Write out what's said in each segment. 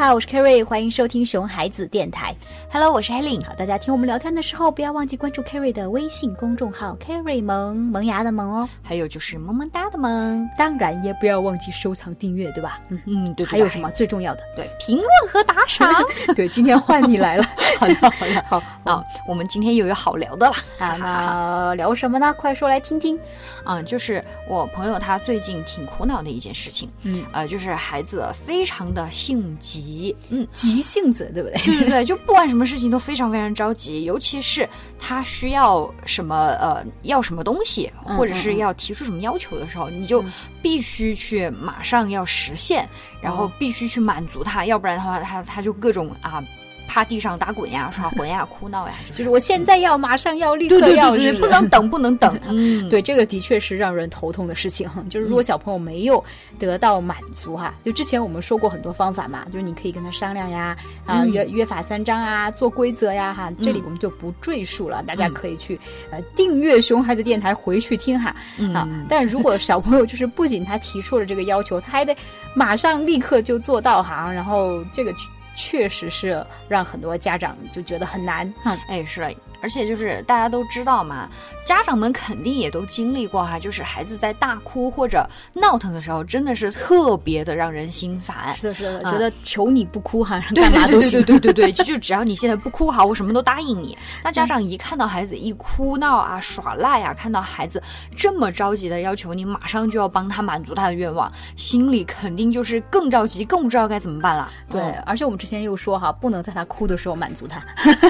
好，我是 Kerry，欢迎收听熊孩子电台。Hello，我是 Helen。好，大家听我们聊天的时候，不要忘记关注 Kerry 的微信公众号 Kerry 萌萌芽的萌哦。还有就是萌萌哒的萌，当然也不要忘记收藏订阅，对吧？嗯，嗯，对还有什么？最重要的？对，评论和打赏。对，今天换你来了。好的，好的，好啊，我们今天又有好聊的了啊，那聊什么呢？快说来听听。啊，就是我朋友他最近挺苦恼的一件事情，嗯，呃，就是孩子非常的性急，嗯，急性子，对不对？对对对，就不管什么事情都非常非常着急，尤其是他需要什么呃要什么东西，嗯或者是要提出什么要求的时候，你就必须去马上要实现，然后必须去满足他，要不然的话他他就各种啊。趴地上打滚呀，耍混 呀，哭闹呀，就是我现在要，马上要，立刻要，对对，是不能等，不能等。嗯，对，这个的确是让人头痛的事情。就是如果小朋友没有得到满足哈，就之前我们说过很多方法嘛，就是你可以跟他商量呀，啊嗯约约法三章啊，做规则呀哈。这里我们就不赘述了，大家可以去呃订阅熊孩子电台回去听哈啊。但如果小朋友就是不仅他提出了这个要求，他还得马上立刻就做到哈，然后这个。确实是让很多家长就觉得很难嗯。哎，是，而且就是大家都知道嘛，家长们肯定也都经历过哈，就是孩子在大哭或者闹腾的时候，真的是特别的让人心烦。是的，是的，啊觉得求你不哭哈，干嘛都行。对对对对，就就只要你现在不哭好，我什么都答应你。那家长一看到孩子一哭闹啊、耍赖啊，看到孩子这么着急的要求你马上就要帮他满足他的愿望，心里肯定就是更着急，更不知道该怎么办了。对，而且我们之前又说哈，不能在他哭的时候满足他。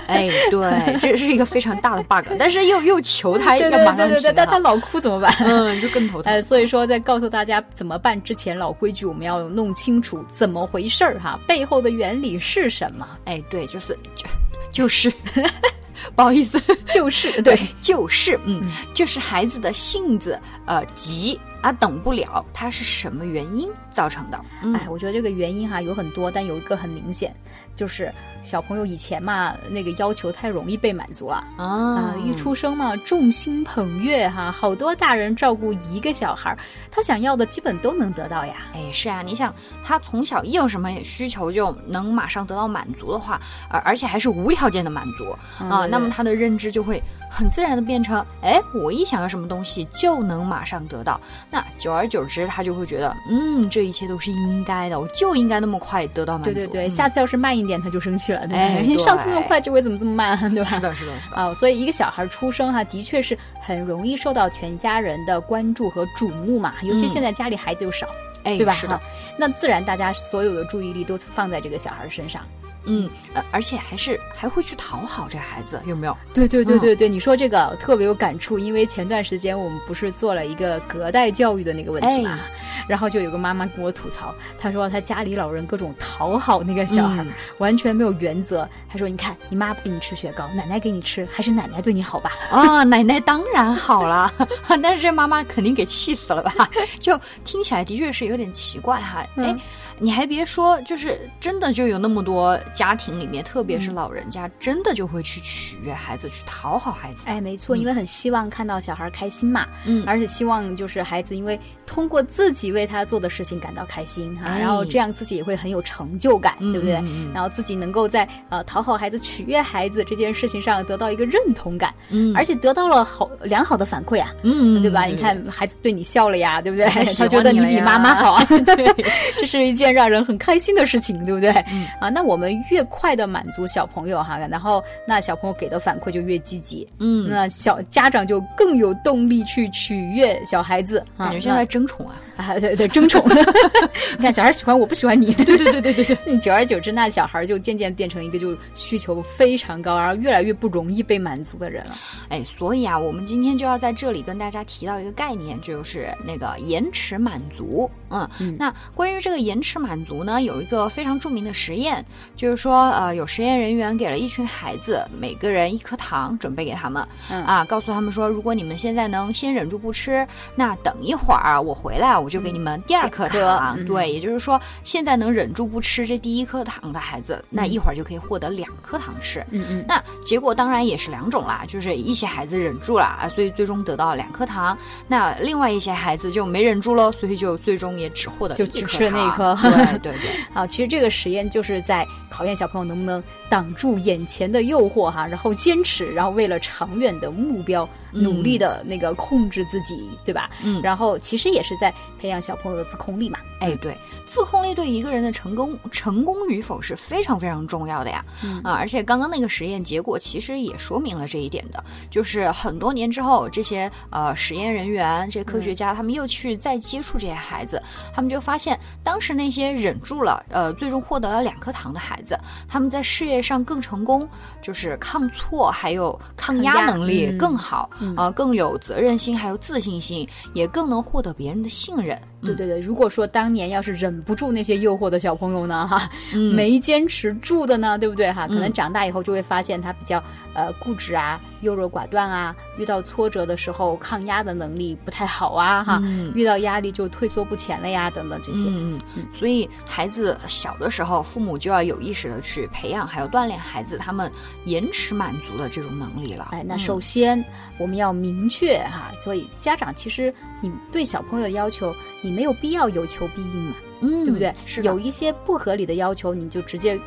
哎，对，这是一个非常大的 bug，但是又又求他要马上停对对，但他老哭怎么办？嗯，就更头 疼。哎，所以说在告诉大家怎么办之前，老规矩我们要弄清楚怎么回事儿哈，背后的原理是什么？哎，对，就是就就是，不好意思，就是对，就是，嗯，就是孩子的性子呃急啊，等不了，它是什么原因造成的？嗯、哎，我觉得这个原因哈有很多，但有一个很明显，就是小朋友以前嘛那个要求太容易被满足了啊啊，一出生嘛众星捧月哈，好多大人照顾一个小孩，他想要的基本都能得到呀。哎，是啊，你想他从小一有什么需求就能马上得到满足的话，而而且还是无条件的满足啊、那么他的认知就会很自然的变成，哎，我一想要什么东西就能马上得到。那久而久之，他就会觉得，嗯，这一切都是应该的，我就应该那么快得到满足。对对对，嗯、下次要是慢一点，他就生气了，对不对？哎你 上次那么快，这回怎么这么慢，对吧？是的，是的，是的。啊、所以一个小孩出生哈、的确是很容易受到全家人的关注和瞩目嘛，尤其现在家里孩子又少，哎，对吧？是的哈，那自然大家所有的注意力都放在这个小孩身上。嗯，呃，而且还是还会去讨好这孩子，有没有？对对对对对，你说这个特别有感触，因为前段时间我们不是做了一个隔代教育的那个问题嘛，哎然后就有个妈妈跟我吐槽，她说她家里老人各种讨好那个小孩，嗯 完全没有原则。她说：“你看，你妈不给你吃雪糕，奶奶给你吃，还是奶奶对你好吧？”啊，奶奶当然好了，但是这妈妈肯定给气死了吧？就听起来的确是有点奇怪哈。嗯哎、你还别说，就是真的就有那么多家庭里面，特别是老人家，真的就会去取悦孩子，去讨好孩子。哎，没错，因为很希望看到小孩开心嘛，嗯而且希望就是孩子因为通过自己为他做的事情感到开心哈、哎然后这样自己也会很有成就感，嗯对不对？然后自己能够在呃讨好孩子、取悦孩子这件事情上得到一个认同感，嗯而且得到了好良好的反馈啊。嗯对吧？你看孩子对你笑了呀，对不对？他觉得你比妈妈好啊，对，这是一件让人很开心的事情，对不对？嗯啊，那我们越快的满足小朋友哈，然后那小朋友给的反馈就越积极，嗯，那小家长就更有动力去取悦小孩子，啊感觉像在争宠啊。啊，对对，争宠。你看，小孩喜欢我，不喜欢你。对对对对对对对。久而久之，那小孩就渐渐变成一个就需求非常高，然后越来越不容易被满足的人了。哎，所以啊，我们今天就要在这里跟大家提到一个概念，就是那个延迟满足。嗯，嗯那关于这个延迟满足呢，有一个非常著名的实验，就是说，呃，有实验人员给了一群孩子每个人一颗糖，准备给他们，嗯啊，告诉他们说，如果你们现在能先忍住不吃，那等一会儿我回来，我我就给你们第二颗糖。对，也就是说，现在能忍住不吃这第一颗糖的孩子，那一会儿就可以获得两颗糖吃。嗯嗯。那结果当然也是两种啦，就是一些孩子忍住了啊，所以最终得到了两颗糖。那另外一些孩子就没忍住喽，所以就最终也只获得就只吃了那一颗。对对对。啊，其实这个实验就是在考验小朋友能不能挡住眼前的诱惑哈，然后坚持，然后为了长远的目标努力的那个控制自己，对吧？嗯。然后其实也是在培养小朋友的自控力嘛。哎，对，自控力对一个人的成功成功与否是非常非常重要的呀。啊，而且刚刚那个实验结果其实也说明了这一点的，就是很多年之后，这些呃实验人员、这些科学家他们又去再接触这些孩子，他们就发现当时那些忍住了，呃，最终获得了两颗糖的孩子，他们在事业上更成功，就是抗挫还有抗压能力更好，呃，更有责任心，还有自信心，也更能获得别人的信任。对对对，如果说当年要是忍不住那些诱惑的小朋友呢，哈，没坚持住的呢，对不对哈？可能长大以后就会发现他比较呃固执啊，优柔寡断啊，遇到挫折的时候抗压的能力不太好啊，哈，遇到压力就退缩不前了呀，等等这些。嗯嗯。所以孩子小的时候，父母就要有意识的去培养还有锻炼孩子他们延迟满足的这种能力了。哎，那首先我们要明确哈，所以家长其实你对小朋友的要求你。没有必要有求必应嘛，嗯，对不对？是有一些不合理的要求，你就直接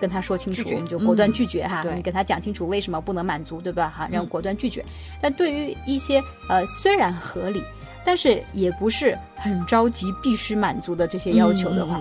跟他说清楚，你就果断拒绝哈。你跟他讲清楚为什么不能满足，对吧？哈，然后果断拒绝。但对于一些呃虽然合理，但是也不是很着急必须满足的这些要求的话，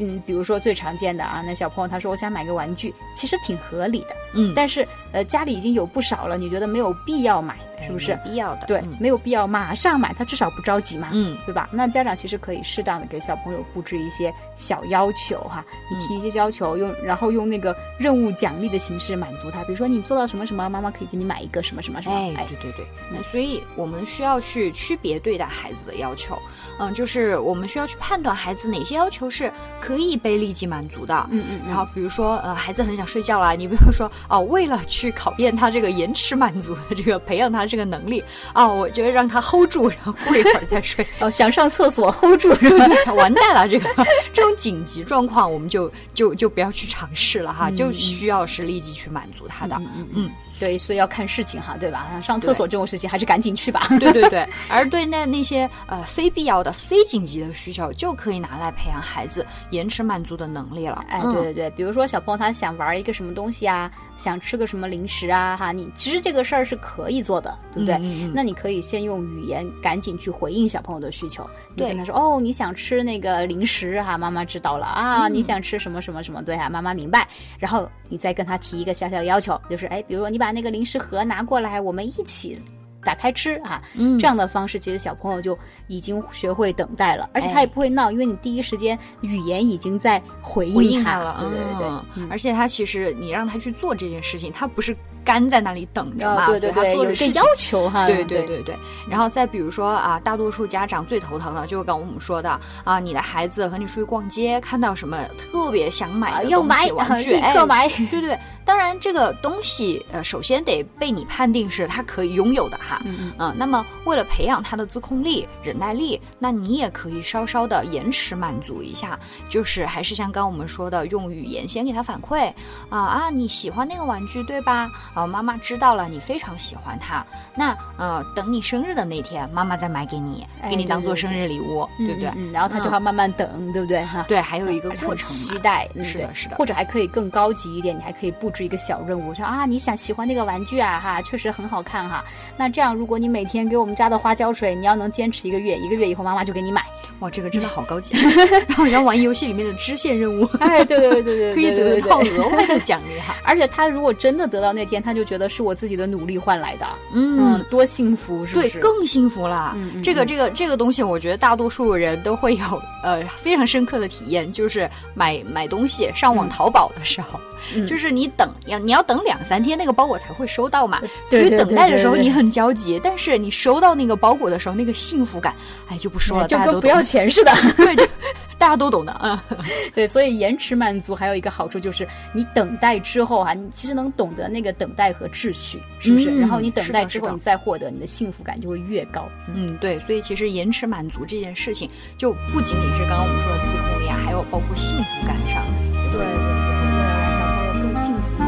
嗯，比如说最常见的啊，那小朋友他说我想买个玩具，其实挺合理的，嗯，但是呃家里已经有不少了，你觉得没有必要买。是不是必要的？对，没有必要马上买，他至少不着急嘛，嗯，对吧？那家长其实可以适当的给小朋友布置一些小要求哈，你提一些要求，用然后用那个任务奖励的形式满足他，比如说你做到什么什么，妈妈可以给你买一个什么什么什么。哎，对对对，那所以我们需要去区别对待孩子的要求，嗯，就是我们需要去判断孩子哪些要求是可以被立即满足的，嗯嗯，然后比如说呃，孩子很想睡觉了，你不要说哦，为了去考验他这个延迟满足的这个培养他。这个能力啊，我觉得让他 hold 住，然后过一会儿再睡。哦，想上厕所 hold 住 完蛋了！这个这种紧急状况，我们就就就不要去尝试了哈，就需要是立即去满足他的。嗯所以要看事情哈，对吧？上厕所这种事情还是赶紧去吧。对对对，而对那那些呃非必要的、非紧急的需求，就可以拿来培养孩子延迟满足的能力了。哎，对对对，比如说小朋友他想玩一个什么东西啊，想吃个什么零食啊，哈，你其实这个事儿是可以做的，对不对？那你可以先用语言赶紧去回应小朋友的需求，你跟他说哦，你想吃那个零食哈，妈妈知道了啊，你想吃什么什么什么，对啊，妈妈明白。然后你再跟他提一个小小的要求，就是哎，比如说你把把那个零食盒拿过来，我们一起打开吃啊！嗯，这样的方式，其实小朋友就已经学会等待了，而且他也不会闹，因为你第一时间语言已经在回应他了。对对对，而且他其实你让他去做这件事情，他不是。干在那里等着嘛？对对对，有个要求哈。对对对对。然后再比如说啊，大多数家长最头疼的就是刚我们说的啊，你的孩子和你出去逛街，看到什么特别想买的东西，玩具，立刻买。对对，当然这个东西呃，首先得被你判定是他可以拥有的哈。嗯嗯。那么为了培养他的自控力、忍耐力，那你也可以稍稍的延迟满足一下，就是还是像刚我们说的，用语言先给他反馈啊啊，你喜欢那个玩具对吧？啊，妈妈知道了，你非常喜欢它。那呃，等你生日的那天，妈妈再买给你，给你当做生日礼物，对不对？然后他就要慢慢等，对不对？哈，对，还有一个过程，期待，是的，是的。或者还可以更高级一点，你还可以布置一个小任务，说啊，你想喜欢那个玩具啊，哈，确实很好看哈。那这样，如果你每天给我们家的花浇水，你要能坚持一个月，一个月以后妈妈就给你买。哇，这个真的好高级，然后你要玩游戏里面的支线任务。哎，对对对对对，可以得到额外的奖励哈。而且他如果真的得到那天，他就觉得。是我自己的努力换来的，嗯，多幸福，是不是？对，更幸福了。这个，这个，这个东西，我觉得大多数人都会有呃非常深刻的体验，就是买买东西上网淘宝的时候，就是你等要你要等两三天那个包裹才会收到嘛，所以等待的时候你很焦急，但是你收到那个包裹的时候，那个幸福感，哎，就不说了，就跟不要钱似的。对，就大家都懂的啊。对，所以延迟满足还有一个好处就是，你等待之后啊，你其实能懂得那个等待和秩序，是不是？然后你等待之后，你再获得，你的幸福感就会越高。嗯，对。所以其实延迟满足这件事情，就不仅仅是刚刚我们说的自控力啊，还有包括幸福感上，对幸福。